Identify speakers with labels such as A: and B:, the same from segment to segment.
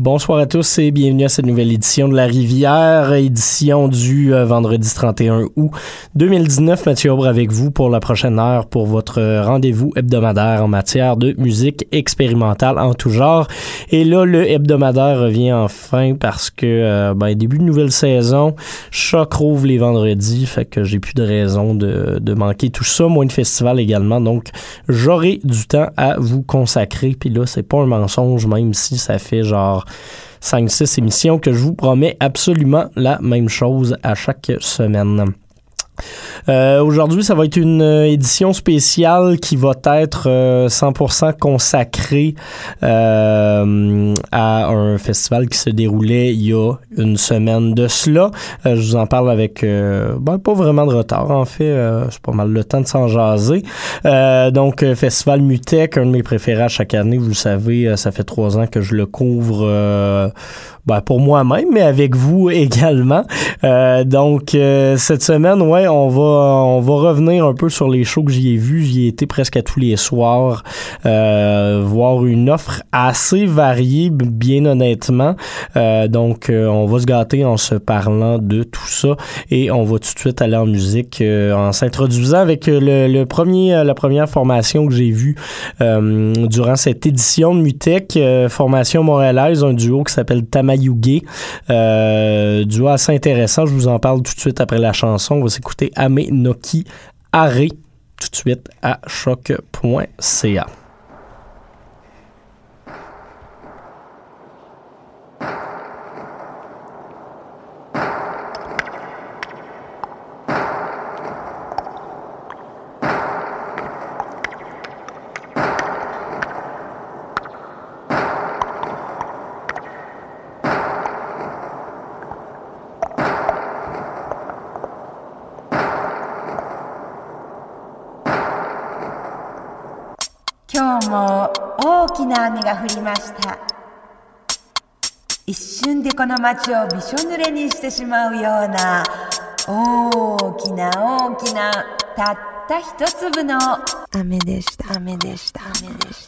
A: Bonsoir à tous et bienvenue à cette nouvelle édition de La Rivière, édition du euh, vendredi 31 août 2019. Mathieu Aubre avec vous pour la prochaine heure pour votre rendez-vous hebdomadaire en matière de musique expérimentale en tout genre. Et là, le hebdomadaire revient enfin parce que, euh, ben, début de nouvelle saison, Choc rouvre les vendredis, fait que j'ai plus de raison de, de manquer tout ça, moins de festival également, donc j'aurai du temps à vous consacrer. Puis là, c'est pas un mensonge, même si ça fait genre 5-6 émissions que je vous promets absolument la même chose à chaque semaine. Euh, Aujourd'hui, ça va être une euh, édition spéciale qui va être euh, 100% consacrée euh, à un festival qui se déroulait il y a une semaine de cela. Je vous en parle avec ben, pas vraiment de retard en fait, c'est pas mal le temps de s'en jaser. donc Festival Mutec, un de mes préférés à chaque année, vous le savez, ça fait trois ans que je le couvre ben, pour moi-même, mais avec vous également. Donc cette semaine, ouais, on va on va revenir un peu sur les shows que j'y ai vus. J'y ai été presque à tous les soirs, euh, voir une offre assez variée, bien honnêtement. Euh, donc on va se gâter en se parlant de tout ça et on va tout de suite aller en musique en s'introduisant avec le, premier la première formation que j'ai vue durant cette édition de Mutec, formation montréalaise, un duo qui s'appelle Tamay Yuge. Euh, duo assez intéressant. Je vous en parle tout de suite après la chanson. On va s'écouter Ame Noki tout de suite à choc.ca.
B: 今日も大きな雨が降りました。一瞬でこの街をびしょ濡れにしてしまうような大きな大きなたった一粒の雨でした。雨でした。雨でした。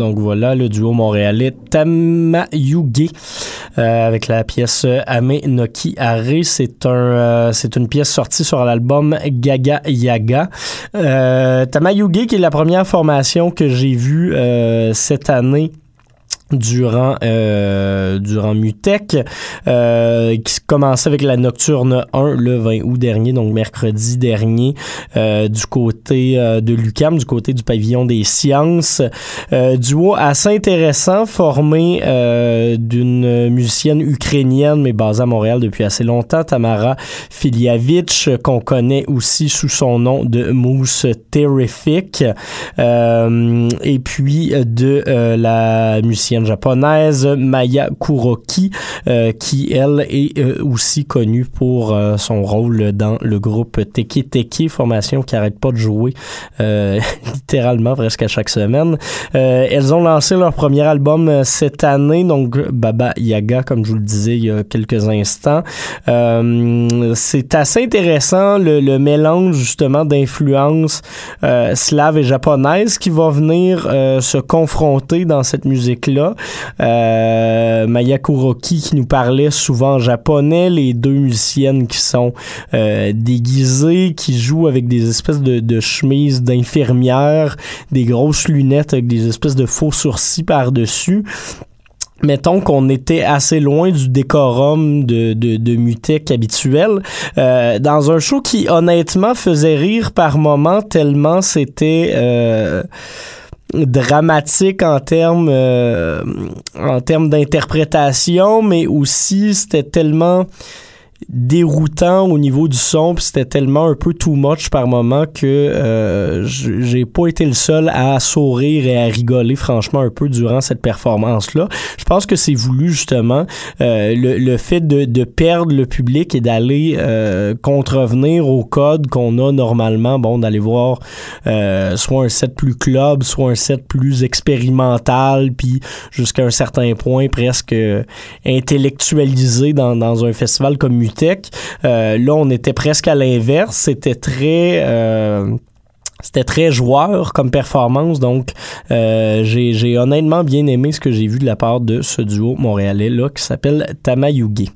A: Donc voilà, le duo montréalais Tamayuge euh, avec la pièce Ame Noki Are. Euh, c'est une pièce sortie sur l'album Gaga Yaga. Euh, Tamayuge qui est la première formation que j'ai vue euh, cette année durant euh, durant Mutech euh, qui commençait avec la Nocturne 1 le 20 août dernier donc mercredi dernier euh, du côté de l'UCAM du côté du pavillon des sciences. Duo assez intéressant formé d'une musicienne ukrainienne mais basée à Montréal depuis assez longtemps Tamara Filiavich qu'on connaît aussi sous son nom de Mousse Terrific et puis de la musicienne japonaise Maya Kuroki, euh, qui elle est euh, aussi connue pour euh, son rôle dans le groupe Teki Teki, formation qui arrête pas de jouer littéralement presque à chaque semaine. elles ont lancé leur premier album cette année, donc Baba Yaga, comme je vous le disais il y a quelques instants. C'est assez intéressant le, mélange justement d'influences slaves et japonaises qui va venir se confronter dans cette musique-là. Euh, Maya Kuroki qui nous parlait souvent en japonais, les deux musiciennes qui sont euh, déguisées, qui jouent avec des espèces de, chemises d'infirmières, des grosses lunettes avec des espèces de faux sourcils par-dessus. Mettons qu'on était assez loin du décorum de, de, Mutec habituel, euh, dans un show qui honnêtement faisait rire par moments tellement c'était... dramatique en termes euh, en termes d'interprétation mais aussi c'était tellement déroutant au niveau du son, puis c'était tellement un peu too much par moment que euh, j'ai pas été le seul à sourire et à rigoler franchement un peu durant cette performance-là. Je pense que c'est voulu justement euh, le, le, fait de, de, perdre le public et d'aller euh, contrevenir au code qu'on a normalement, bon, d'aller voir euh, soit un set plus club, soit un set plus expérimental, puis jusqu'à un certain point presque intellectualisé dans, dans un festival comme euh, là, on était presque à l'inverse. C'était très euh, c'était très joueur comme performance, donc euh, j'ai honnêtement bien aimé ce que j'ai vu de la part de ce duo montréalais là qui s'appelle Tamayugi.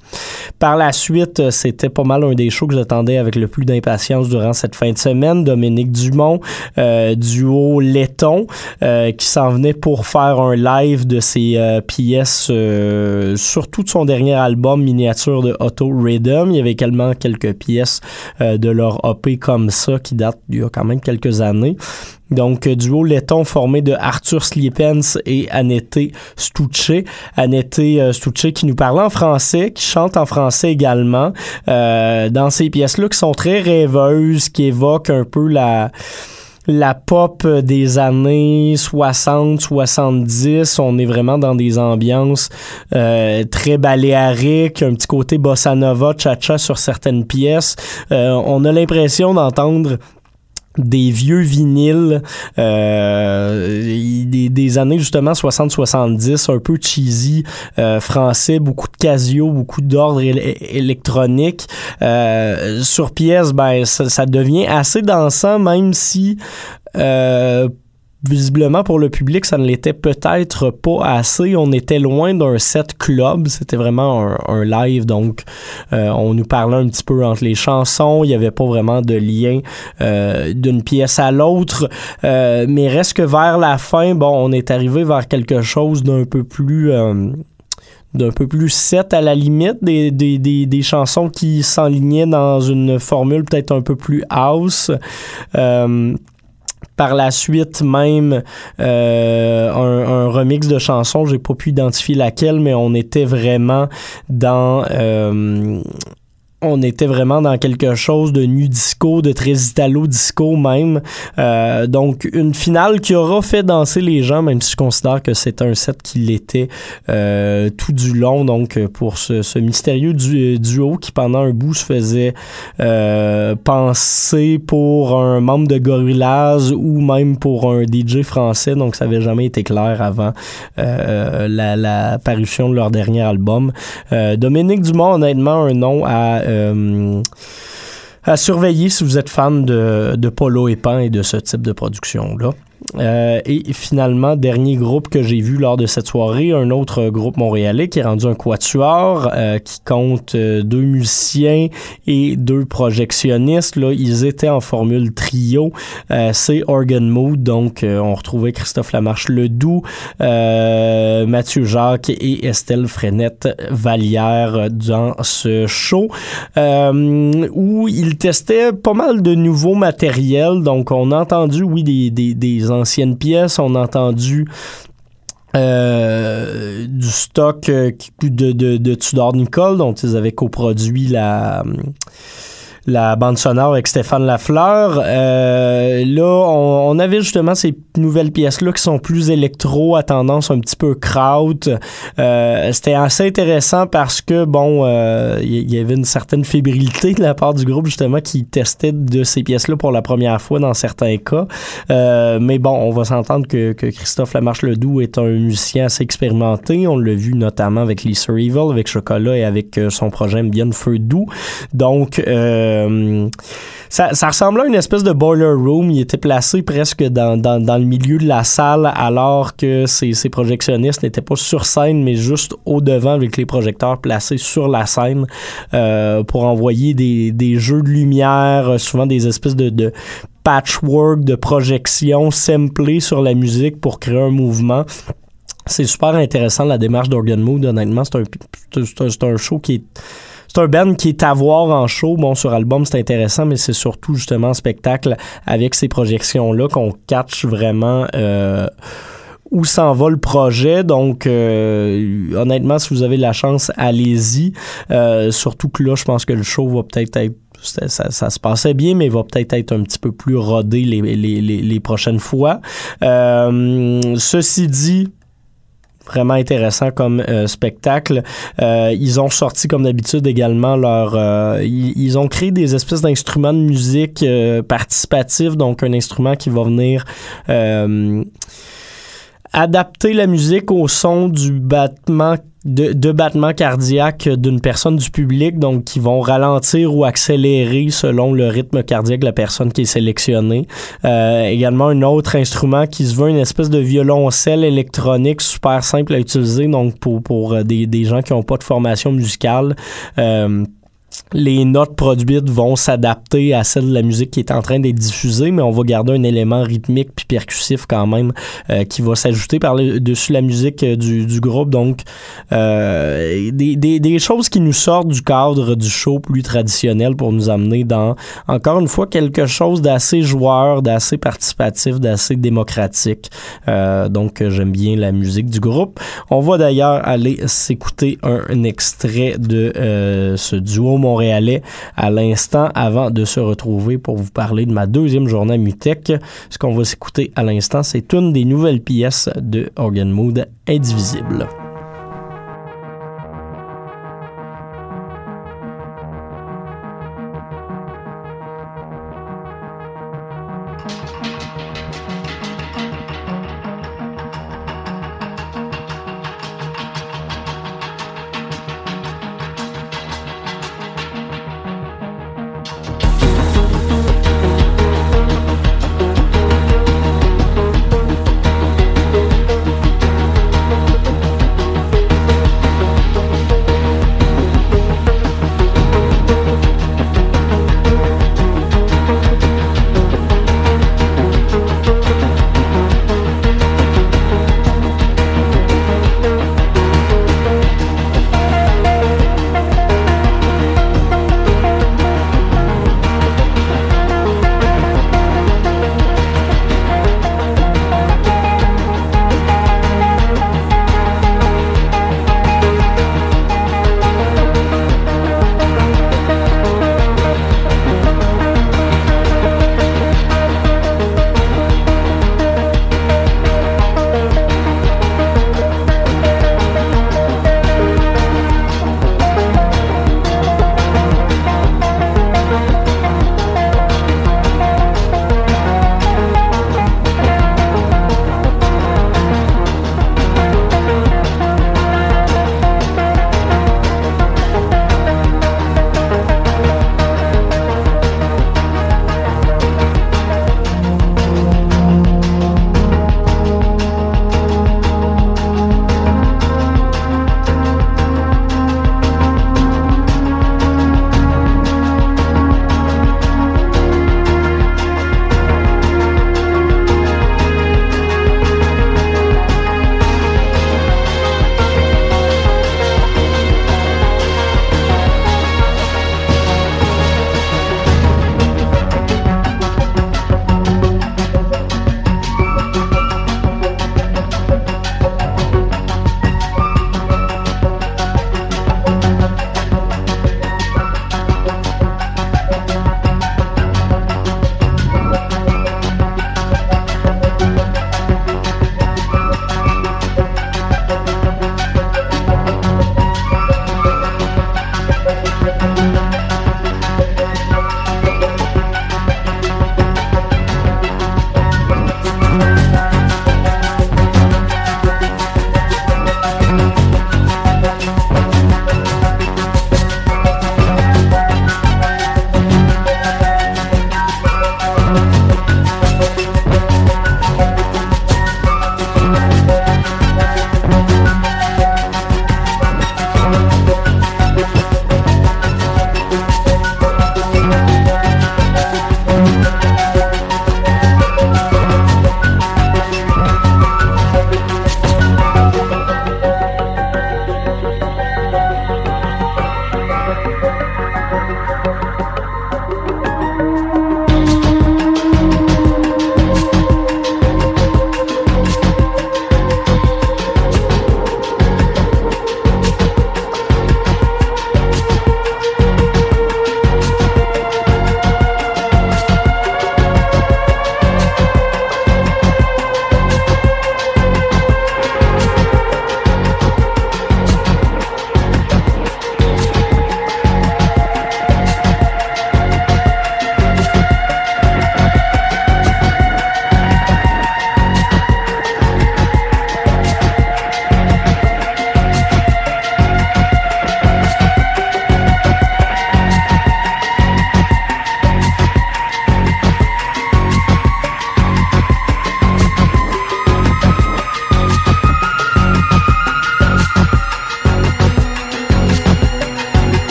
A: Par la suite, c'était pas mal un des shows que j'attendais avec le plus d'impatience durant cette fin de semaine. Dominique Dumont, euh, duo Letton, euh, qui s'en venait pour faire un live de ses euh, pièces, euh, surtout de son dernier album miniature de Auto Rhythm. Il y avait également quelques pièces euh, de leur OP comme ça qui datent il y a quand même quelques années. Donc, euh, duo letton formé de Arthur Sliepens et Annette Stucce. Annette euh, Stucce qui nous parle en français, qui chante en français également, euh, dans ces pièces-là qui sont très rêveuses, qui évoquent un peu la la pop des années 60, 70, on est vraiment dans des ambiances très baléariques, un petit côté bossa nova, cha-cha sur certaines pièces. On a l'impression d'entendre des vieux vinyles euh, des, des, années justement 60-70 un peu cheesy euh, français beaucoup de Casio beaucoup d'ordre électronique. Euh, sur pièce ben ça, ça, devient assez dansant même si euh, visiblement pour le public, ça ne l'était peut-être pas assez. On était loin d'un set club. C'était vraiment un, live, donc euh, on nous parlait un petit peu entre les chansons. Il n'y avait pas vraiment de lien euh, d'une pièce à l'autre. Euh, mais reste que vers la fin, bon, on est arrivé vers quelque chose d'un peu plus euh, d'un peu plus set à la limite, des, des, des, des chansons qui s'enlignaient dans une formule peut-être un peu plus house. Euh, par la suite même euh, un, un, remix de chansons, j'ai pas pu identifier laquelle, mais on était vraiment dans euh, on était vraiment dans quelque chose de nu disco, de très italo disco même. Euh, donc une finale qui aura fait danser les gens, même si je considère que c'est un set qui l'était euh, tout du long. Donc pour ce, mystérieux du, duo qui pendant un bout se faisait euh, penser pour un membre de Gorillaz ou même pour un DJ français. Donc ça avait jamais été clair avant la, la, parution de leur dernier album. Dominique Dumont, honnêtement, un nom à à surveiller si vous êtes fan de, de Polo et Pan et de ce type de production-là. Euh, et finalement, dernier groupe que j'ai vu lors de cette soirée, un autre groupe montréalais qui est rendu un quatuor, euh, qui compte euh, deux musiciens et deux projectionnistes. Là, ils étaient en formule trio. C'est Organ Mood, donc on retrouvait Christophe Lamarche Ledoux, Mathieu Jacques et Estelle Frenette Vallière dans ce show où ils testaient pas mal de nouveaux matériels. Donc on a entendu, oui, des, des, des anciennes pièces. On a entendu euh, du stock euh, de, de, de Tudor Nicole, dont ils avaient coproduit la la bande sonore avec Stéphane Lafleur. Euh, là, on, on, avait justement ces nouvelles pièces-là qui sont plus électro, à tendance un petit peu kraut. Euh, C'était assez intéressant parce que, bon, il euh, y, avait une certaine fébrilité de la part du groupe, justement, qui testait de ces pièces-là pour la première fois dans certains cas. Euh, mais bon, on va s'entendre que, que Christophe Lamarche-Ledoux est un musicien assez expérimenté. On l'a vu notamment avec Lisa Evil, avec Chocolat et avec euh, son projet Bien Feu Doux. Donc, euh, ça, ça, ressemblait à une espèce de boiler room. Il était placé presque dans, le milieu de la salle alors que ces, ces projectionnistes n'étaient pas sur scène mais juste au devant avec les projecteurs placés sur la scène euh, pour envoyer des, jeux de lumière, souvent des espèces de, patchwork de projection samplés sur la musique pour créer un mouvement. C'est super intéressant la démarche d'Organ Mood, honnêtement. C'est un show qui est c'est un band qui est à voir en show. Bon, sur album, c'est intéressant, mais c'est surtout justement en spectacle avec ces projections-là qu'on catch vraiment. Euh, où s'en va le projet. Donc, euh, honnêtement, si vous avez la chance, allez-y. Euh, surtout que là, je pense que le show va peut-être être ça, se passait bien, mais va peut-être être un petit peu plus rodé les prochaines fois. Euh, ceci dit, vraiment intéressant comme euh, spectacle. Euh, ils ont sorti comme d'habitude également leur euh, ils, ont créé des espèces d'instruments de musique participatifs donc un instrument qui va venir adapter la musique au son du battement de, de battements cardiaques d'une personne du public, donc qui vont ralentir ou accélérer selon le rythme cardiaque de la personne qui est sélectionnée. Euh, également un autre instrument qui se veut une espèce de violoncelle électronique super simple à utiliser, donc pour, pour euh, des, des gens qui n'ont pas de formation musicale. Euh, les notes produites vont s'adapter à celle de la musique qui est en train d'être diffusée, mais on va garder un élément rythmique puis percussif quand même euh, qui va s'ajouter par dessus la musique euh, du, groupe. Donc, euh, des, choses qui nous sortent du cadre du show plus traditionnel pour nous amener dans, encore une fois, quelque chose d'assez joueur, d'assez participatif, d'assez démocratique. Donc, j'aime bien la musique du groupe. On va d'ailleurs aller s'écouter un, un, extrait de ce duo montréalais à l'instant avant de se retrouver pour vous parler de ma deuxième journée à Mutech. Ce qu'on va s'écouter à l'instant, c'est une des nouvelles pièces de Organ Mood Indivisible.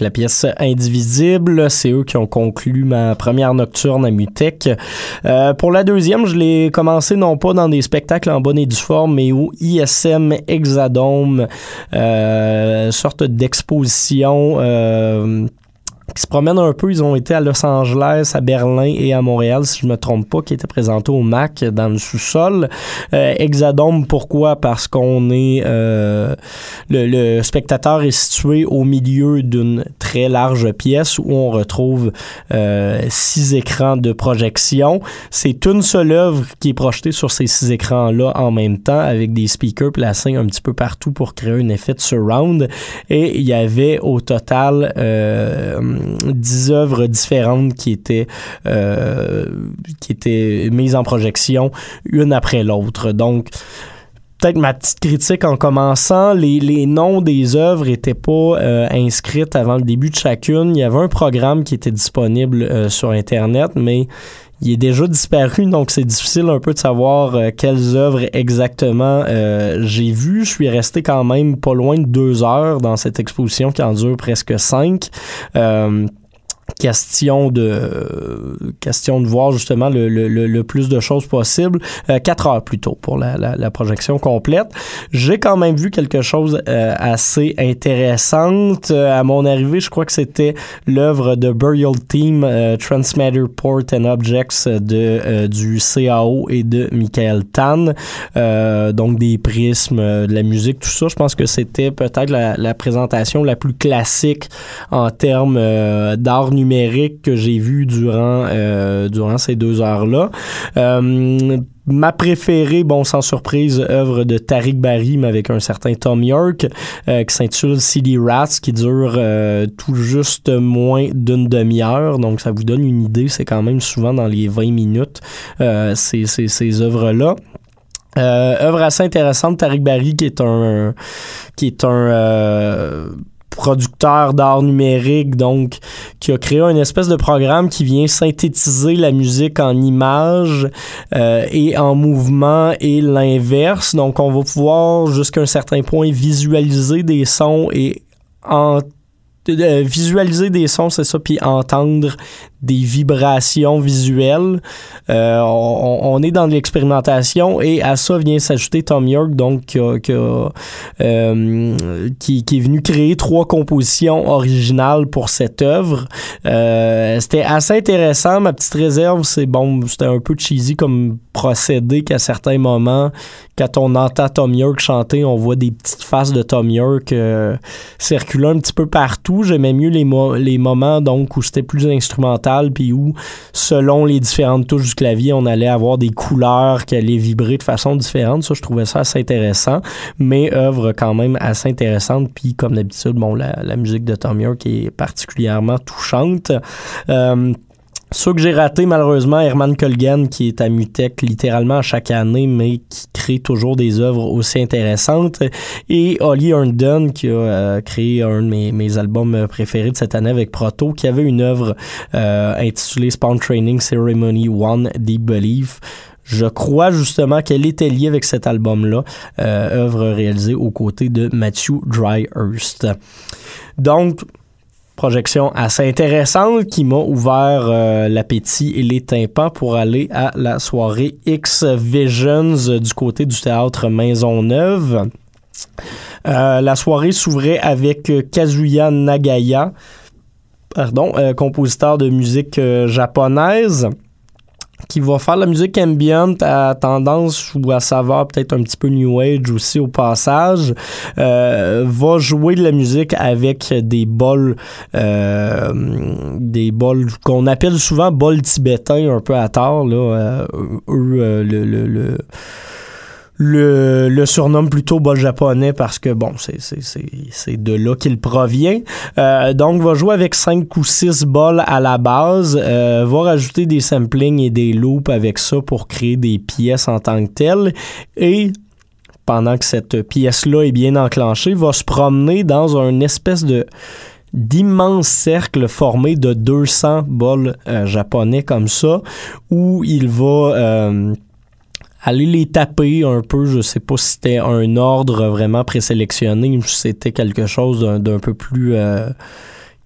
A: La pièce Indivisible. C'est eux qui ont conclu ma première nocturne à Mutech. Euh, pour la deuxième, je l'ai commencé non pas dans des spectacles en bonne et due forme, mais au ISM Exadome, euh, sorte d'exposition. Euh, qui se promènent un peu. Ils ont été à Los Angeles, à Berlin et à Montréal, si je me trompe pas, qui étaient présentés au MAC dans le sous-sol. Euh, Exadome, pourquoi? Parce qu'on est... Euh, le, le, spectateur est situé au milieu d'une très large pièce où on retrouve euh, six écrans de projection. C'est une seule œuvre qui est projetée sur ces six écrans-là en même temps avec des speakers placés un petit peu partout pour créer un effet de surround. Et il y avait au total... Euh, dix œuvres différentes qui étaient euh, qui étaient mises en projection une après l'autre. Donc peut-être ma petite critique en commençant, les, noms des œuvres n'étaient pas euh, inscrites avant le début de chacune. Il y avait un programme qui était disponible euh, sur Internet, mais il est déjà disparu, donc c'est difficile un peu de savoir euh, quelles œuvres exactement euh, j'ai vues. Je suis resté quand même pas loin de deux heures dans cette exposition qui en dure presque cinq. Euh, question de question de voir justement le, le, le plus de choses possible. Euh, quatre heures plus tôt pour la, la, la projection complète. J'ai quand même vu quelque chose euh, assez intéressante. Euh, à mon arrivée, je crois que c'était l'œuvre de Burial Team euh, Transmatter Port and Objects de euh, du CAO et de Michael Tan. donc des prismes, de la musique, tout ça. Je pense que c'était peut-être la, la, présentation la plus classique en termes d'art numérique que j'ai vu durant euh, durant ces deux heures-là. Euh, ma préférée, bon, sans surprise, œuvre de Tariq mais avec un certain Tom York, euh, qui s'intitule CD Rats, qui dure euh, tout juste moins d'une demi-heure. Donc, ça vous donne une idée. C'est quand même souvent dans les 20 minutes, euh, ces, ces, ces œuvres-là. Euh, œuvre assez intéressante, Tariq Barry, qui est un, qui est un producteur d'art numérique, donc qui a créé une espèce de programme qui vient synthétiser la musique en images euh, et en mouvement et l'inverse. Donc on va pouvoir jusqu'à un certain point visualiser des sons et en euh, visualiser des sons, c'est ça, puis entendre des vibrations visuelles. Euh, on, est dans l'expérimentation et à ça vient s'ajouter Tom York, donc qui, a, qui, euh, est venu créer trois compositions originales pour cette œuvre. Euh, c'était assez intéressant. Ma petite réserve, c'est bon, c'était un peu cheesy comme procédé qu'à certains moments, quand on entend Tom York chanter, on voit des petites faces de Tom York circuler un petit peu partout. J'aimais mieux les, mo moments donc où c'était plus instrumental puis où, selon les différentes touches du clavier, on allait avoir des couleurs qui allaient vibrer de façon différente. Ça, je trouvais ça assez intéressant, mais œuvre quand même assez intéressante. Puis, comme d'habitude, bon, la, musique de Tom York est particulièrement touchante. Euh, ceux que j'ai raté malheureusement, Herman Kolgan, qui est à Mutech littéralement chaque année, mais qui crée toujours des œuvres aussi intéressantes. Et Holly Herndon, qui a euh, créé un de mes, mes, albums préférés de cette année avec Proto, qui avait une œuvre euh, intitulée Spawn Training Ceremony One Deep Belief. Je crois justement qu'elle était liée avec cet album-là, euh, œuvre réalisée aux côtés de Matthew Dryhurst. Donc, projection assez intéressante qui m'a ouvert euh, l'appétit et les tympans pour aller à la soirée X Visions du côté du théâtre Maisonneuve. Euh, la soirée s'ouvrait avec Kazuya Nagaya, pardon, euh, compositeur de musique euh, japonaise qui va faire la musique ambient à tendance ou à savoir peut-être un petit peu new age aussi au passage euh, va jouer de la musique avec des bols euh, des bols qu'on appelle souvent bols tibétains un peu à tort là euh, eux le, le, le le, le surnomme plutôt bol japonais parce que bon, c'est, de là qu'il provient. Euh, donc, va jouer avec 5 ou 6 bols à la base, euh, va rajouter des samplings et des loops avec ça pour créer des pièces en tant que telles. Et pendant que cette pièce-là est bien enclenchée, va se promener dans un espèce de d'immenses cercles formés de 200 bols euh, japonais comme ça, où il va... Aller les taper un peu. Je sais pas si c'était un ordre vraiment présélectionné ou si c'était quelque chose d'un, d'un peu plus euh,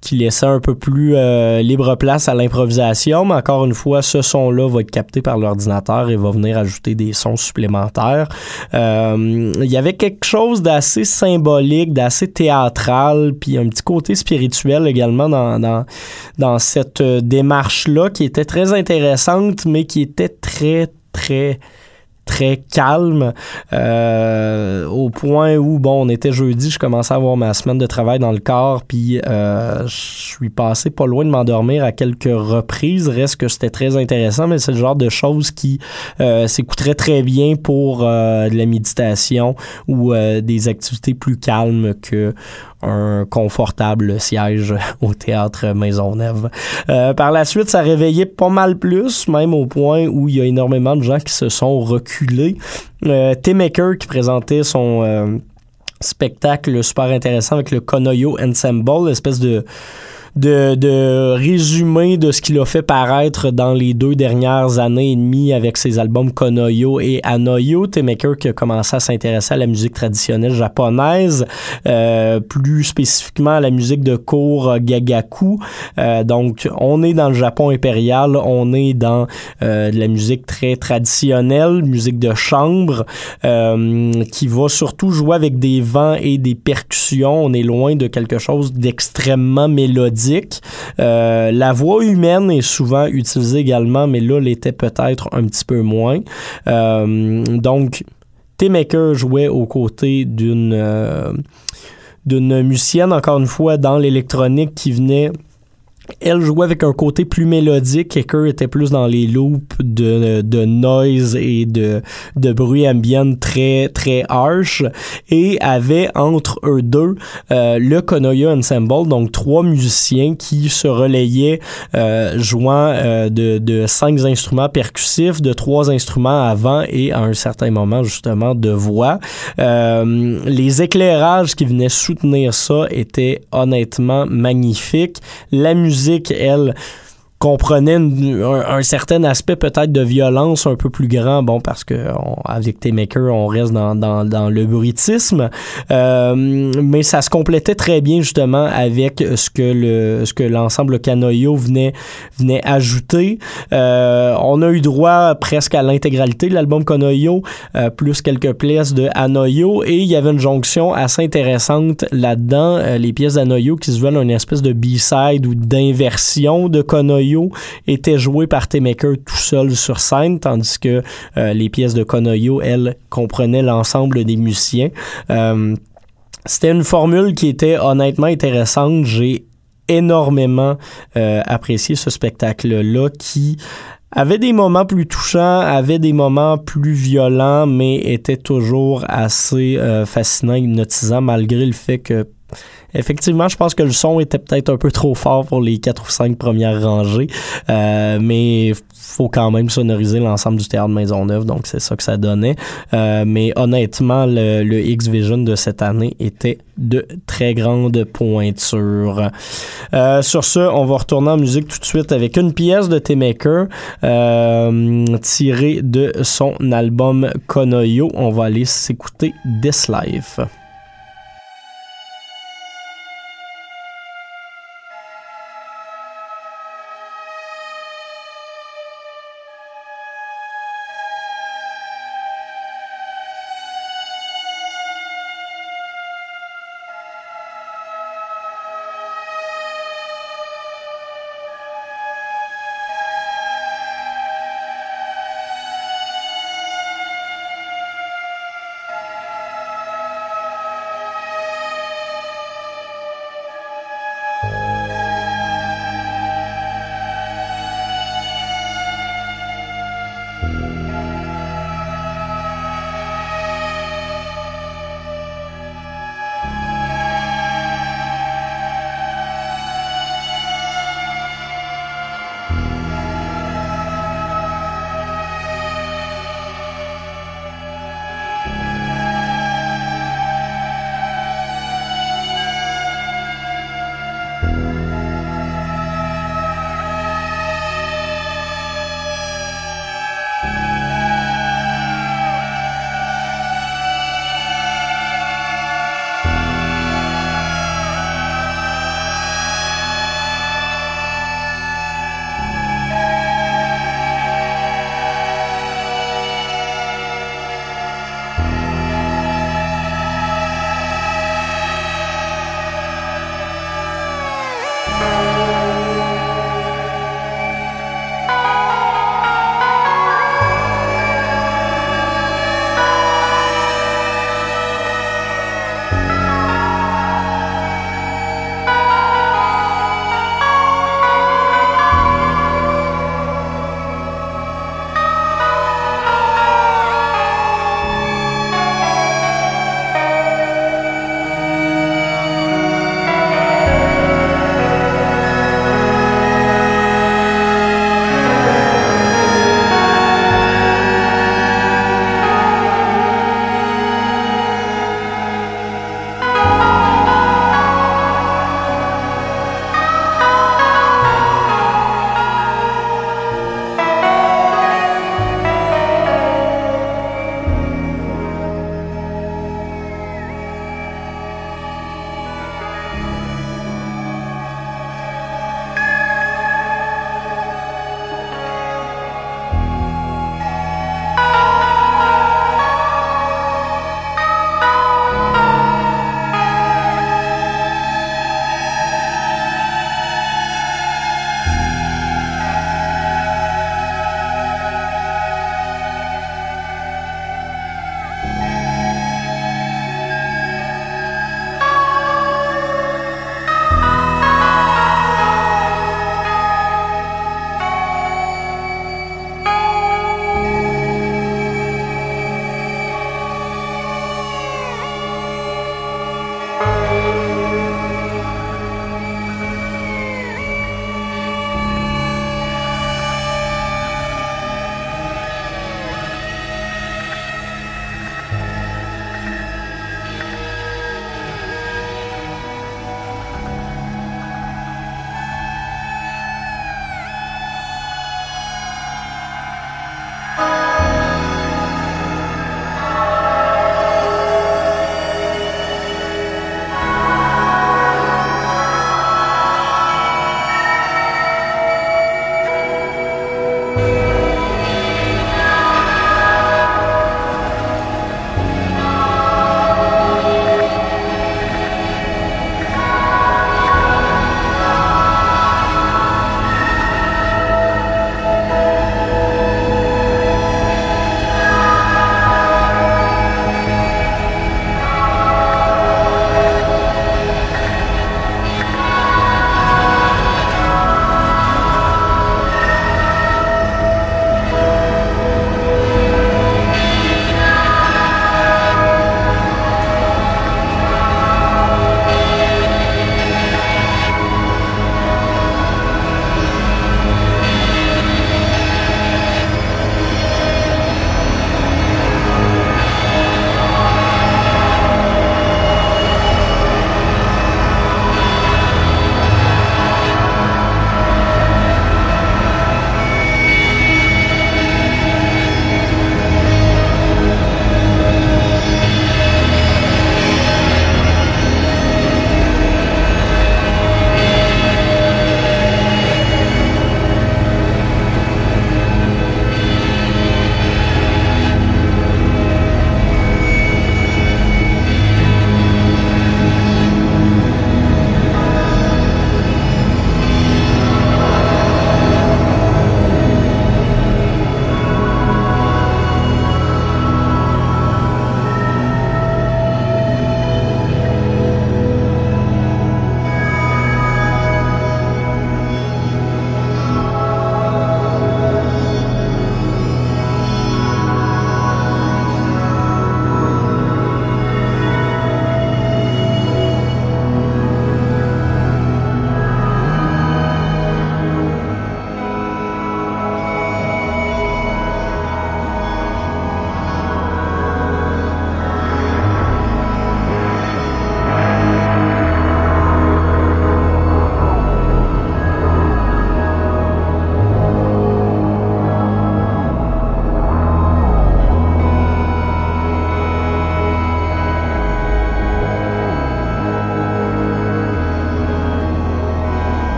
A: qui laissait un peu plus euh, libre place à l'improvisation, mais encore une fois, ce son-là va être capté par l'ordinateur et va venir ajouter des sons supplémentaires. Euh, il y avait quelque chose d'assez symbolique, d'assez théâtral, puis un petit côté spirituel également dans, dans, dans cette euh, démarche-là qui était très intéressante, mais qui était très, très très calme euh, au point où bon on était jeudi je commençais à avoir ma semaine de travail dans le corps puis euh, je suis passé pas loin de m'endormir à quelques reprises. Reste que c'était très intéressant mais c'est le genre de choses qui euh, s'écouteraient très bien pour euh, de la méditation ou euh, des activités plus calmes que un confortable siège au théâtre Maisonneuve. Euh, par la suite, ça réveillait pas mal plus, même au point où il y a énormément de gens qui se sont reculés. Euh, Tim Maker qui présentait son euh, spectacle super intéressant avec le Konoyo Ensemble, l'espèce de de, de résumé de ce qu'il a fait paraître dans les deux dernières années et demie avec ses albums Konoyo et Anoyo. T-Maker qui a commencé à s'intéresser à la musique traditionnelle japonaise, euh, plus spécifiquement à la musique de cour Gagaku. Euh, donc, on est dans le Japon impérial, on est dans euh, de la musique très traditionnelle, musique de chambre, euh, qui va surtout jouer avec des vents et des percussions. On est loin de quelque chose d'extrêmement mélodique euh, la voix humaine est souvent utilisée également, mais là, l'était peut-être un petit peu moins. Euh, donc, T-Maker jouait aux côtés d'une euh, d'une musicienne, encore une fois, dans l'électronique qui venait elle jouait avec un côté plus mélodique. Hacker était plus dans les loops de, de noise et de, de bruit ambient très, très harsh. Et avait entre eux deux euh, le Konoya Ensemble, donc trois musiciens qui se relayaient euh, jouant euh, de, de cinq instruments percussifs, de trois instruments avant et à un certain moment justement de voix. Euh, les éclairages qui venaient soutenir ça étaient honnêtement magnifiques. La musique musique, elle, comprenait un, un, certain aspect peut-être de violence un peu plus grand, bon, parce que on, avec T-Maker, on reste dans, dans, dans le bruitisme, euh, mais ça se complétait très bien justement avec ce que le ce que l'ensemble Canoyo venait venait ajouter. Euh, on a eu droit presque à l'intégralité de l'album Canoyo, euh, plus quelques pièces de Anoyo, et il y avait une jonction assez intéressante là-dedans, euh, les pièces d'Anoyo qui se veulent une espèce de B-side ou d'inversion de Était joué par T-Maker tout seul sur scène, tandis que euh, les pièces de Konoyo, elles, comprenaient l'ensemble des musiciens. Euh, c'était une formule qui était honnêtement intéressante. J'ai énormément euh, apprécié ce spectacle-là qui avait des moments plus touchants, avait des moments plus violents, mais était toujours assez fascinant, hypnotisant, malgré le fait que effectivement, je pense que le son était peut-être un peu trop fort pour les quatre ou cinq premières rangées, euh, mais faut quand même sonoriser l'ensemble du théâtre Maisonneuve, donc c'est ça que ça donnait. Euh, mais honnêtement, le, X-Vision de cette année était de très grande pointure. Euh, sur ce, on va retourner en musique tout de suite avec une pièce de T-Maker euh, tirée de son album Konoyo. On va aller s'écouter This Life.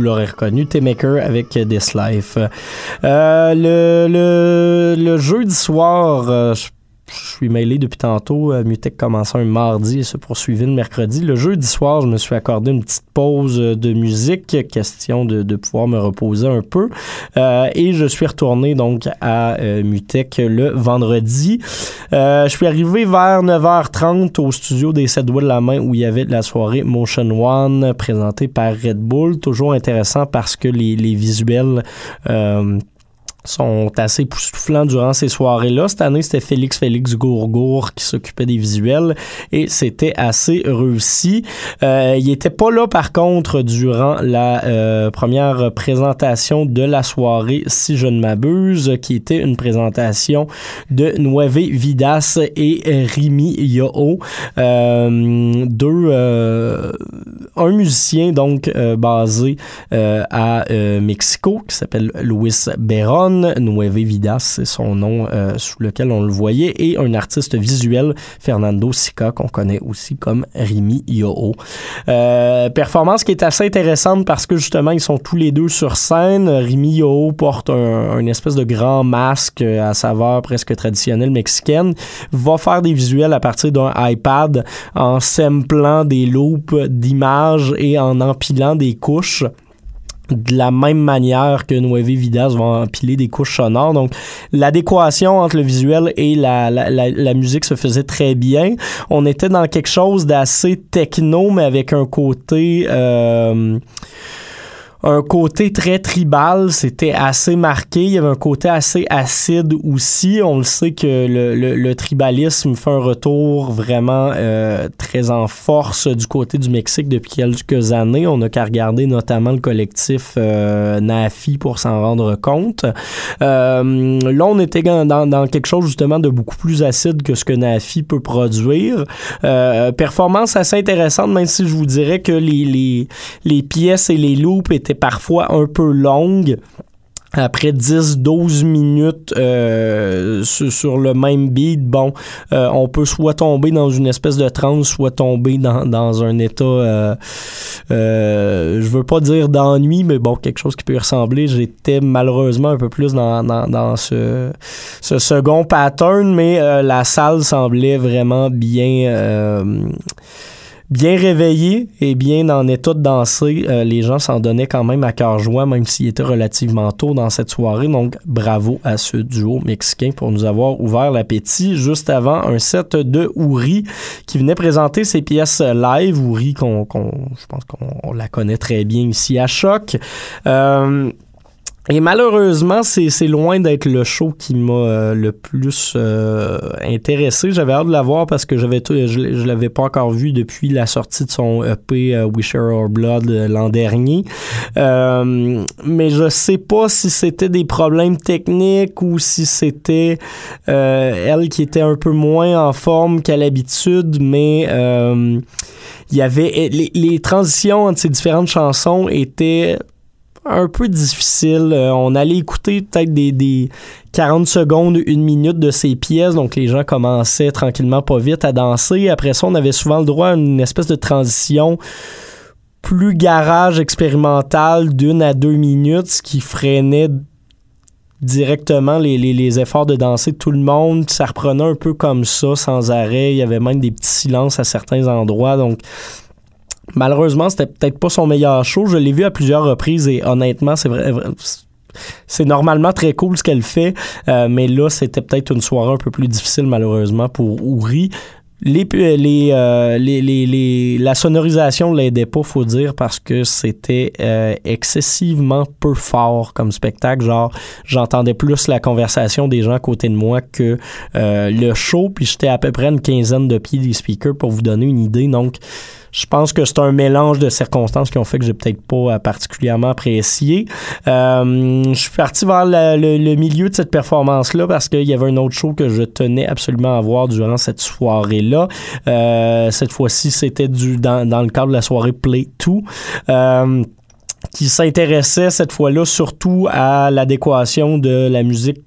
A: Vous l'aurez reconnu, T-Maker avec This Life. Euh, le, le, le jeudi soir, euh, je je suis mêlé depuis tantôt. Euh, Mutech commençait un mardi et se poursuivait le mercredi. Le jeudi soir, je me suis accordé une petite pause euh, de musique, question de, pouvoir me reposer un peu. Euh, et je suis retourné donc à euh, Mutech le vendredi. Je suis arrivé vers 9h30 au studio des 7 doigts de la main où il y avait la soirée Motion One présentée par Red Bull. Toujours intéressant parce que les, visuels sont assez époustouflants durant ces soirées-là. Cette année, c'était Félix Félix Gourgour qui s'occupait des visuels et c'était assez réussi. Euh, il était pas là, par contre, durant la euh, première présentation de la soirée, si je ne m'abuse, qui était une présentation de Nueve Vidas et Rimi Yoho. Euh, deux, euh, un musicien donc euh, basé euh, à Mexico qui s'appelle Luis Beron Nueve Vidas, c'est son nom euh, sous lequel on le voyait, et un artiste visuel, Fernando Sica, qu'on connaît aussi comme Rimi Yoho. Euh, performance qui est assez intéressante parce que justement, ils sont tous les deux sur scène. Rimi Yoho porte un, espèce de grand masque à saveur presque traditionnelle mexicaine, va faire des visuels à partir d'un iPad en samplant des loops d'images et en empilant des couches de la même manière que Nueve Vidas vont empiler des couches sonores. Donc, l'adéquation entre le visuel et la, la, la, la, musique se faisait très bien. On était dans quelque chose d'assez techno, mais avec un côté... Euh, un côté très tribal, c'était assez marqué. Il y avait un côté assez acide aussi. On le sait que le, le, le tribalisme fait un retour vraiment euh, très en force du côté du Mexique depuis quelques années. On n'a qu'à regarder notamment le collectif euh, Nafi pour s'en rendre compte. Euh, là, on était dans, dans, quelque chose justement de beaucoup plus acide que ce que Nafi peut produire. Euh, performance assez intéressante, même si je vous dirais que les, les, les pièces et les loops étaient parfois un peu longue après 10-12 minutes euh, sur, le même beat, bon, euh, on peut soit tomber dans une espèce de transe, soit tomber dans, dans un état, euh, je veux pas dire d'ennui, mais bon, quelque chose qui peut y ressembler. J'étais malheureusement un peu plus dans, dans, ce, second pattern, mais la salle semblait vraiment bien bien réveillé et bien en état de danser. Euh, les gens s'en donnaient quand même à cœur joie, même s'il était relativement tôt dans cette soirée. Donc, bravo à ce duo mexicain pour nous avoir ouvert l'appétit juste avant un set de Ouri qui venait présenter ses pièces live. Ouri, qu'on, qu'on je pense qu'on la connaît très bien ici à Choc. Euh, et malheureusement, c'est loin d'être le show qui m'a euh, le plus euh, intéressé. J'avais hâte de la voir parce que j'avais je, je l'avais pas encore vu depuis la sortie de son EP euh, We Share Our Blood euh, l'an dernier. Euh, mais je sais pas si c'était des problèmes techniques ou si c'était elle qui était un peu moins en forme qu'à l'habitude, mais il y avait les, les transitions entre ces différentes chansons étaient un peu difficile. Euh, on allait écouter peut-être des, des 40 secondes, une minute de ces pièces, donc les gens commençaient tranquillement pas vite à danser. Après ça, on avait souvent le droit à une espèce de transition plus garage expérimental d'une à deux minutes, ce qui freinait directement les, les, les, efforts de danser de tout le monde. Ça reprenait un peu comme ça, sans arrêt. Il y avait même des petits silences à certains endroits. Donc, Malheureusement, c'était peut-être pas son meilleur show. Je l'ai vu à plusieurs reprises et honnêtement, c'est vrai. C'est normalement très cool ce qu'elle fait, euh, mais là, c'était peut-être une soirée un peu plus difficile, malheureusement, pour Ouri. Les, les, euh, les, les, les, la sonorisation ne l'aidait pas, faut dire, parce que c'était euh, excessivement peu fort comme spectacle. Genre, j'entendais plus la conversation des gens à côté de moi que euh, le show, puis j'étais à peu près une quinzaine de pieds des speakers pour vous donner une idée. Donc, je pense que c'est un mélange de circonstances qui ont fait que j'ai peut-être pas particulièrement apprécié. Euh, je suis parti vers le, milieu de cette performance-là parce qu'il y avait un autre show que je tenais absolument à voir durant cette soirée-là. Euh, cette fois-ci, c'était du dans, dans, le cadre de la soirée Play 2. Euh, qui s'intéressait cette fois-là surtout à l'adéquation de la musique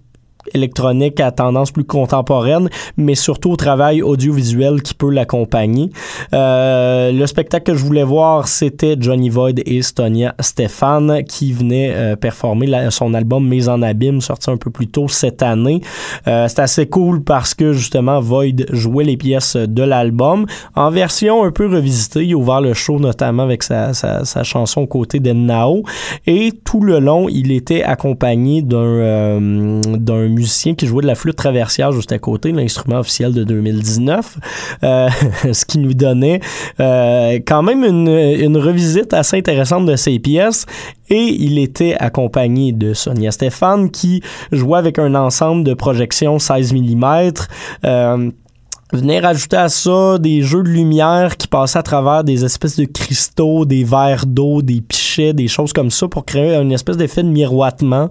A: électronique à tendance plus contemporaine, mais surtout au travail audiovisuel qui peut l'accompagner. Euh, le spectacle que je voulais voir, c'était Johnny Void et Stonia Stéphane qui venaient euh, performer son album Mise en abîme, sorti un peu plus tôt cette année. Euh, c'est assez cool parce que justement Void jouait les pièces de l'album en version un peu revisitée. Il a ouvert le show notamment avec sa, sa, chanson aux côtés de Nao et tout le long, il était accompagné d'un euh, d'un musicien qui jouait de la flûte traversière juste à côté, l'instrument officiel de 2019, euh, ce qui nous donnait euh, quand même une, une revisite assez intéressante de ses pièces. Et il était accompagné de Sonia Stéphane qui jouait avec un ensemble de projections 16 mm. Venir rajouter à ça des jeux de lumière qui passaient à travers des espèces de cristaux, des verres d'eau, des pichets, des choses comme ça pour créer une espèce d'effet de miroitement.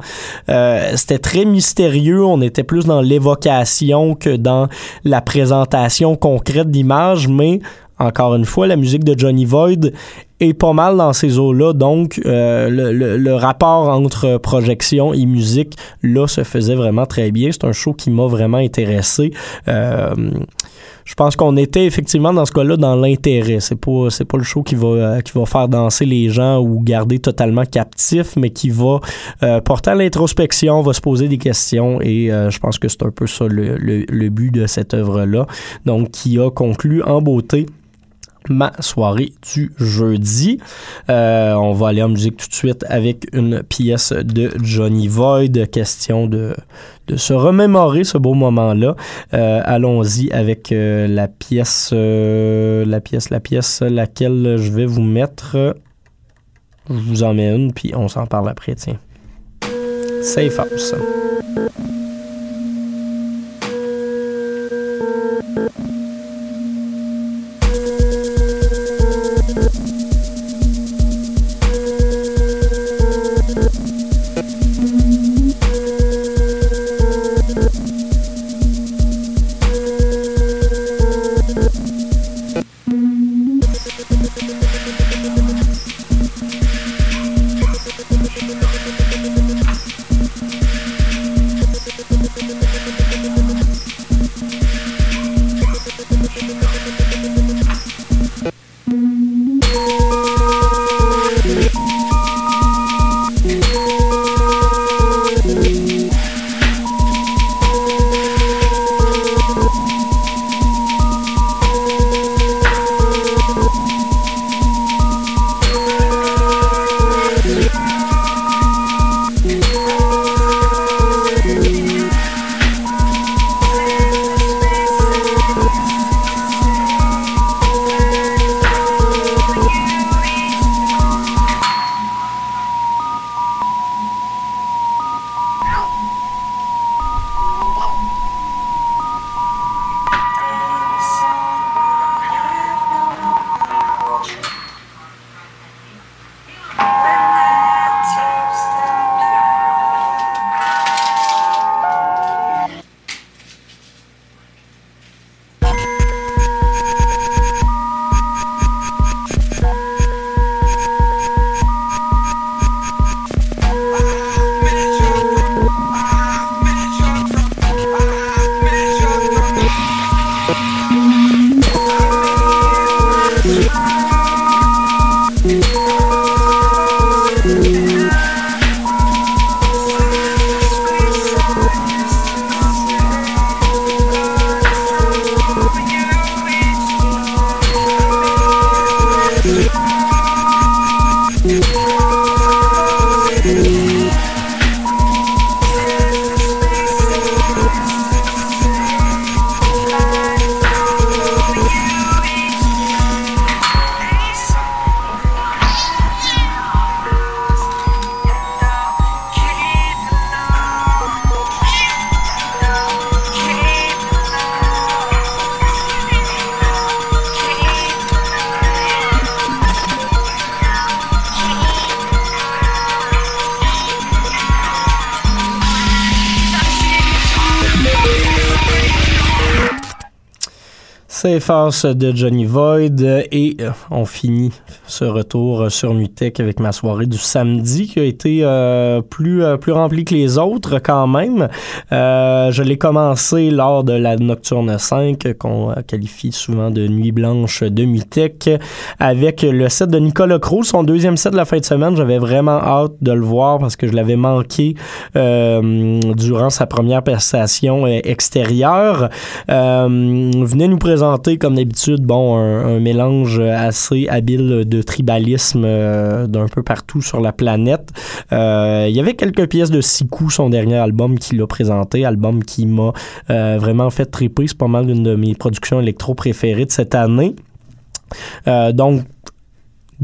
A: Euh, c'était très mystérieux. On était plus dans l'évocation que dans la présentation concrète d'images, mais encore une fois, la musique de Johnny Void est pas mal dans ces eaux-là. Donc, euh, le, rapport entre projection et musique, là, se faisait vraiment très bien. C'est un show qui m'a vraiment intéressé. Euh, je pense qu'on était effectivement dans ce cas-là dans l'intérêt. C'est pas c'est pas le show qui va qui va faire danser les gens ou garder totalement captifs, mais qui va euh, porter à l'introspection, va se poser des questions et je pense que c'est un peu ça le, le, le but de cette œuvre-là. Donc qui a conclu en beauté ma soirée du jeudi. Euh, on va aller en musique tout de suite avec une pièce de Johnny Void, question de, se remémorer ce beau moment-là. Euh, allons-y avec euh, la pièce, la pièce, la pièce, laquelle je vais vous mettre. Je vous en mets une, puis on s'en parle après, tiens. Safe House. C'est Force de Johnny Void et euh, on finit ce retour sur Mutech avec ma soirée du samedi qui a été euh, plus euh, plus remplie que les autres quand même. je l'ai commencé lors de la Nocturne 5 qu'on qualifie souvent de Nuit blanche de Mutech avec le set de Nicolas Cruz, son deuxième set de la fin de semaine. J'avais vraiment hâte de le voir parce que je l'avais manqué durant sa première prestation extérieure. venez nous présenter comme d'habitude, bon, un, mélange assez habile de tribalisme euh, d'un peu partout sur la planète. Euh, il y avait quelques pièces de Siku, son dernier album qu'il a présenté, album qui m'a euh, vraiment fait triper. C'est pas mal une de mes productions électro préférées de cette année. donc,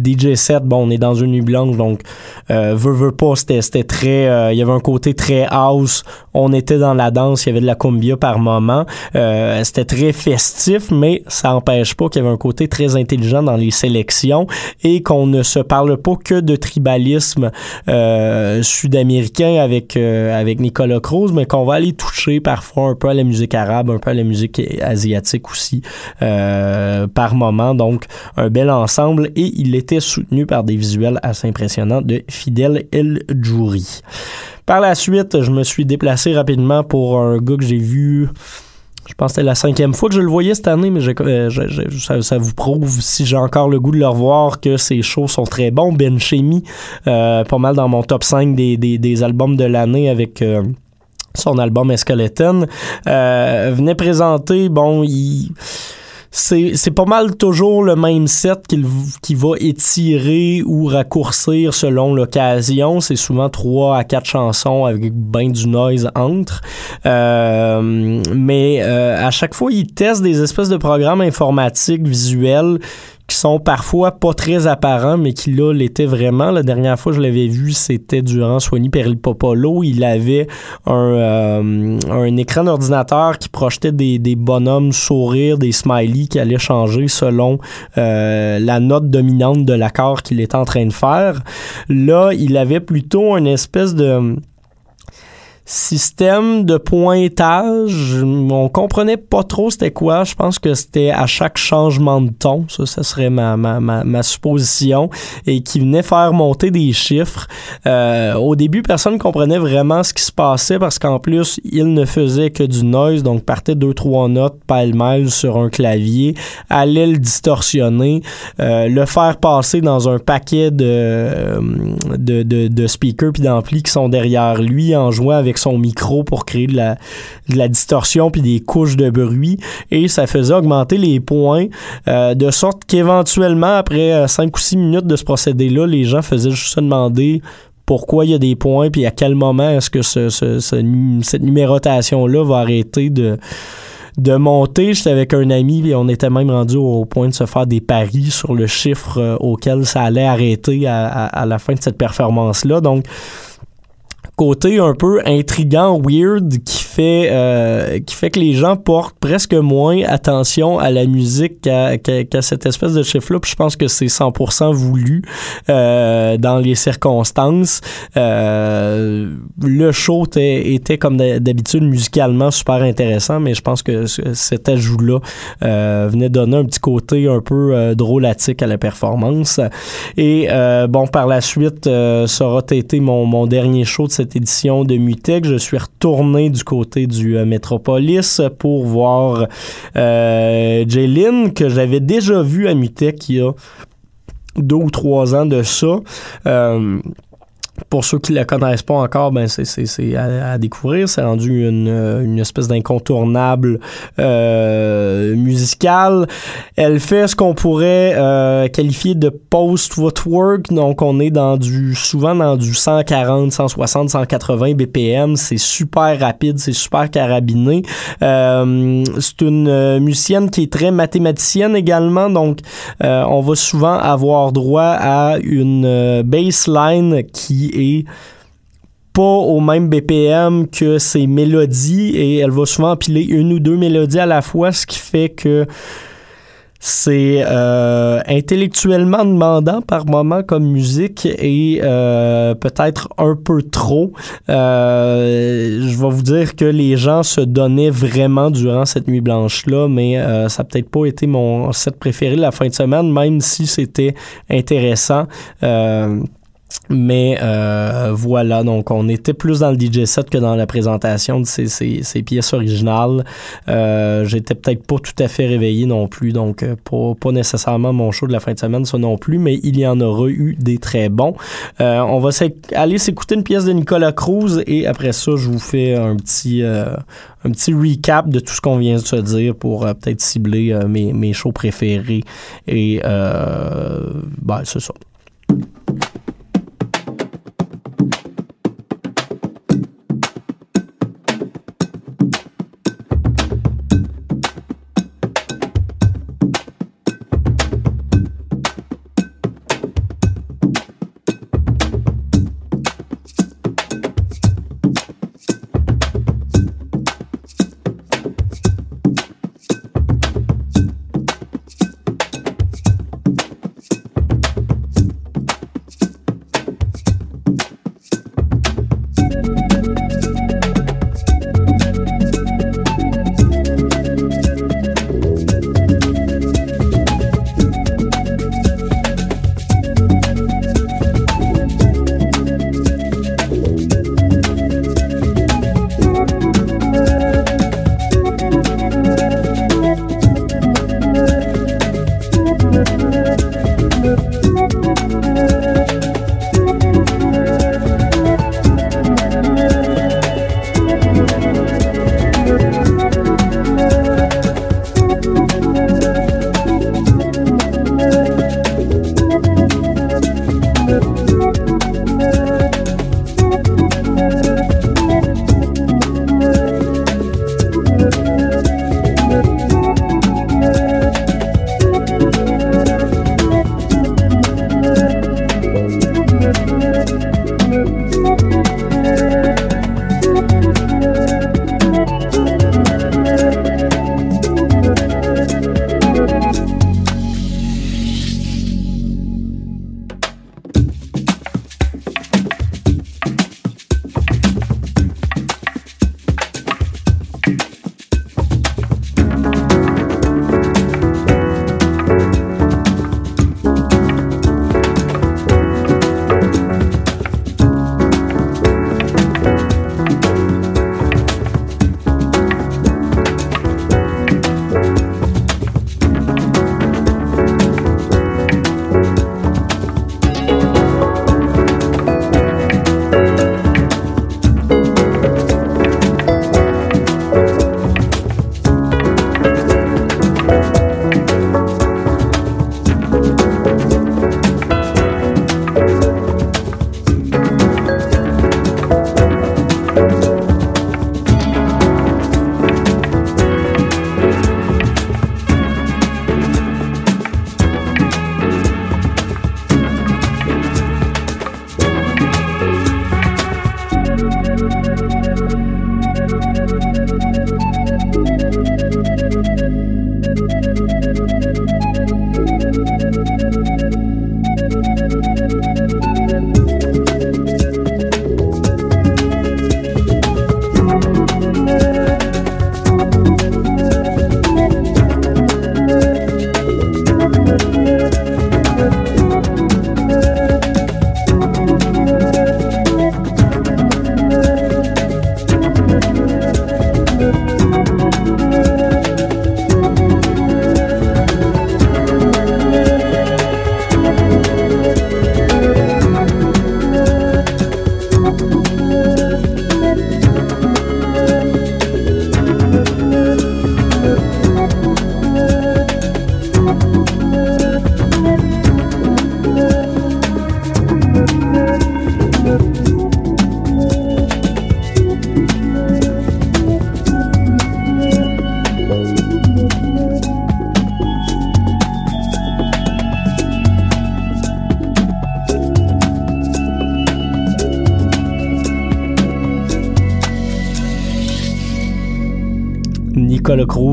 A: DJ set, bon, on est dans une nuit blanche, donc euh, veut, veut pas, c'était très... Euh, il y avait un côté très house, on était dans la danse, il y avait de la cumbia par moment. Euh, c'était très festif, mais ça empêche pas qu'il y avait un côté très intelligent dans les sélections et qu'on ne se parle pas que de tribalisme euh, sud-américain avec, euh, avec Nicolas Cruz, mais qu'on va aller toucher parfois un peu à la musique arabe, un peu à la musique asiatique aussi par moment. Donc, un bel ensemble et il est soutenu par des visuels assez impressionnants de Fidel El Djouri. Par la suite, je me suis déplacé rapidement pour un gars que j'ai vu je pense que c'était la cinquième fois que je le voyais cette année, mais euh, ça, vous prouve, si j'ai encore le goût de le revoir, que ses shows sont très bons. Ben Chemi, euh, pas mal dans mon top 5 des, albums de l'année avec... Euh, son album Skeleton venait présenter bon il c'est pas mal toujours le même set qu'il qui va étirer ou raccourcir selon l'occasion. C'est souvent trois à quatre chansons avec ben du noise entre. Euh, mais euh, à chaque fois, il teste des espèces de programmes informatiques visuels qui sont parfois pas très apparents, mais qui là l'étaient vraiment. La dernière fois que je l'avais vu, c'était durant Soigny Peril Popolo. Il avait un, euh, un écran d'ordinateur qui projetait des, des bonhommes sourires, des smileys qui allaient changer selon euh, la note dominante de l'accord qu'il était en train de faire. Là, il avait plutôt une espèce de système de pointage, on comprenait pas trop c'était quoi. Je pense que c'était à chaque changement de ton, ça, ça serait ma, ma, ma, ma supposition, et qui venait faire monter des chiffres. Euh, au début, personne comprenait vraiment ce qui se passait parce qu'en plus, il ne faisait que du noise, donc partait deux, trois notes pêle-mêle sur un clavier, allait le distorsionner, euh, le faire passer dans un paquet de, de, de, de speakers puis d'amplis qui sont derrière lui en jouant avec son micro pour créer de la, distorsion puis des couches de bruit et ça faisait augmenter les points euh, de sorte qu'éventuellement après 5 euh, ou 6 minutes de ce procédé-là, les gens faisaient juste se demander pourquoi il y a des points puis à quel moment est-ce que ce, cette numérotation-là va arrêter de de monter. J'étais avec un ami et on était même rendu au point de se faire des paris sur le chiffre euh, auquel ça allait arrêter à, à la fin de cette performance-là. Donc, côté un peu intrigant, weird, qui fait euh, qui fait que les gens portent presque moins attention à la musique qu'à cette espèce de chiffre-là. je pense que c'est 100% voulu euh, dans les circonstances. Euh, le show était, comme d'habitude musicalement super intéressant, mais je pense que cet ajout-là venait donner un petit côté un peu drôlatique à la performance. Et bon, par la suite, ça aura été mon, mon dernier show de cette édition de Mutech. Je suis retourné du côté du euh, Metropolis pour voir euh, que j'avais déjà vu à Mutech il y a deux ou trois ans de ça. Euh, pour ceux qui la connaissent pas encore, ben c'est à, à, découvrir. C'est rendu une, une espèce d'incontournable euh, musical. Elle fait ce qu'on pourrait euh, qualifier de post-footwork. Donc on est dans du souvent dans du 140, 160, 180 BPM. C'est super rapide, c'est super carabiné. Euh, c'est une musicienne qui est très mathématicienne également. Donc euh, on va souvent avoir droit à une euh, baseline qui est pas au même BPM que ses mélodies et elle va souvent empiler une ou deux mélodies à la fois, ce qui fait que C'est euh, intellectuellement demandant par moment comme musique et euh, peut-être un peu trop. Euh, je vais vous dire que les gens se donnaient vraiment durant cette nuit blanche-là, mais ça n'a peut-être pas été mon set préféré la fin de semaine, même si c'était intéressant. Mais euh, voilà, donc on était plus dans le DJ set que dans la présentation de ces, ces, ces pièces originales. Euh, J'étais peut-être pas tout à fait réveillé non plus, donc euh, pas, pas nécessairement mon show de la fin de semaine, ça non plus, mais il y en aura eu des très bons. Euh, on va aller s'écouter une pièce de Nicolas Cruz et après ça, je vous fais un petit, euh, un petit recap de tout ce qu'on vient de se dire pour euh, peut-être cibler mes, mes shows préférés. Et ben, c'est ça.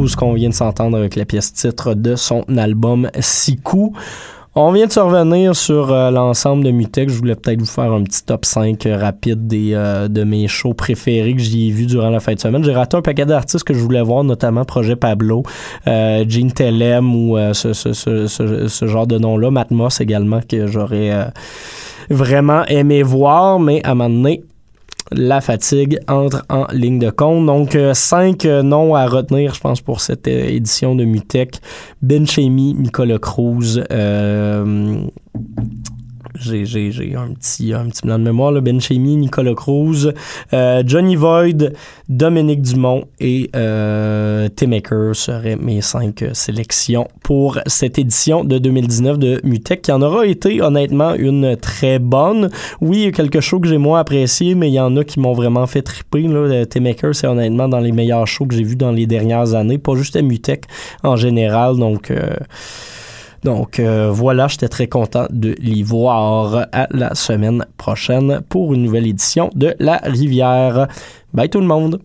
A: Cruz qu'on vient de s'entendre avec la pièce titre de son album Siku. On vient de se revenir sur euh, l'ensemble de Mutex. Je voulais peut-être vous faire un petit top 5 euh, rapide des, euh, de mes shows préférés que j'ai vus durant la fin de semaine. J'ai raté un paquet d'artistes que je voulais voir, notamment Projet Pablo, Gene Telem ou ce, ce, genre de nom-là. Matmos également, que j'aurais vraiment aimé voir, mais à un moment donné, la fatigue entre en ligne de compte. Donc, euh, cinq euh, noms à retenir, je pense, pour cette euh, édition de Mutech. Ben Chemi, Nicolas Cruz, j'ai un petit, un petit blanc de mémoire, là, Ben Chemi, Nicolas Cruz, euh, Johnny Void, Dominique Dumont et euh, T-Maker seraient mes cinq sélections pour cette édition de 2019 de Mutech, qui en aura été honnêtement une très bonne. Oui, il y a quelques shows que j'ai moins appréciés, mais il y en a qui m'ont vraiment fait triper. T-Maker, c'est honnêtement dans les meilleurs shows que j'ai vus dans les dernières années, pas juste à Mutech en général, donc... Euh, donc euh, voilà, j'étais très content de l'y voir à la semaine prochaine pour une nouvelle édition de La Rivière. Bye tout le monde!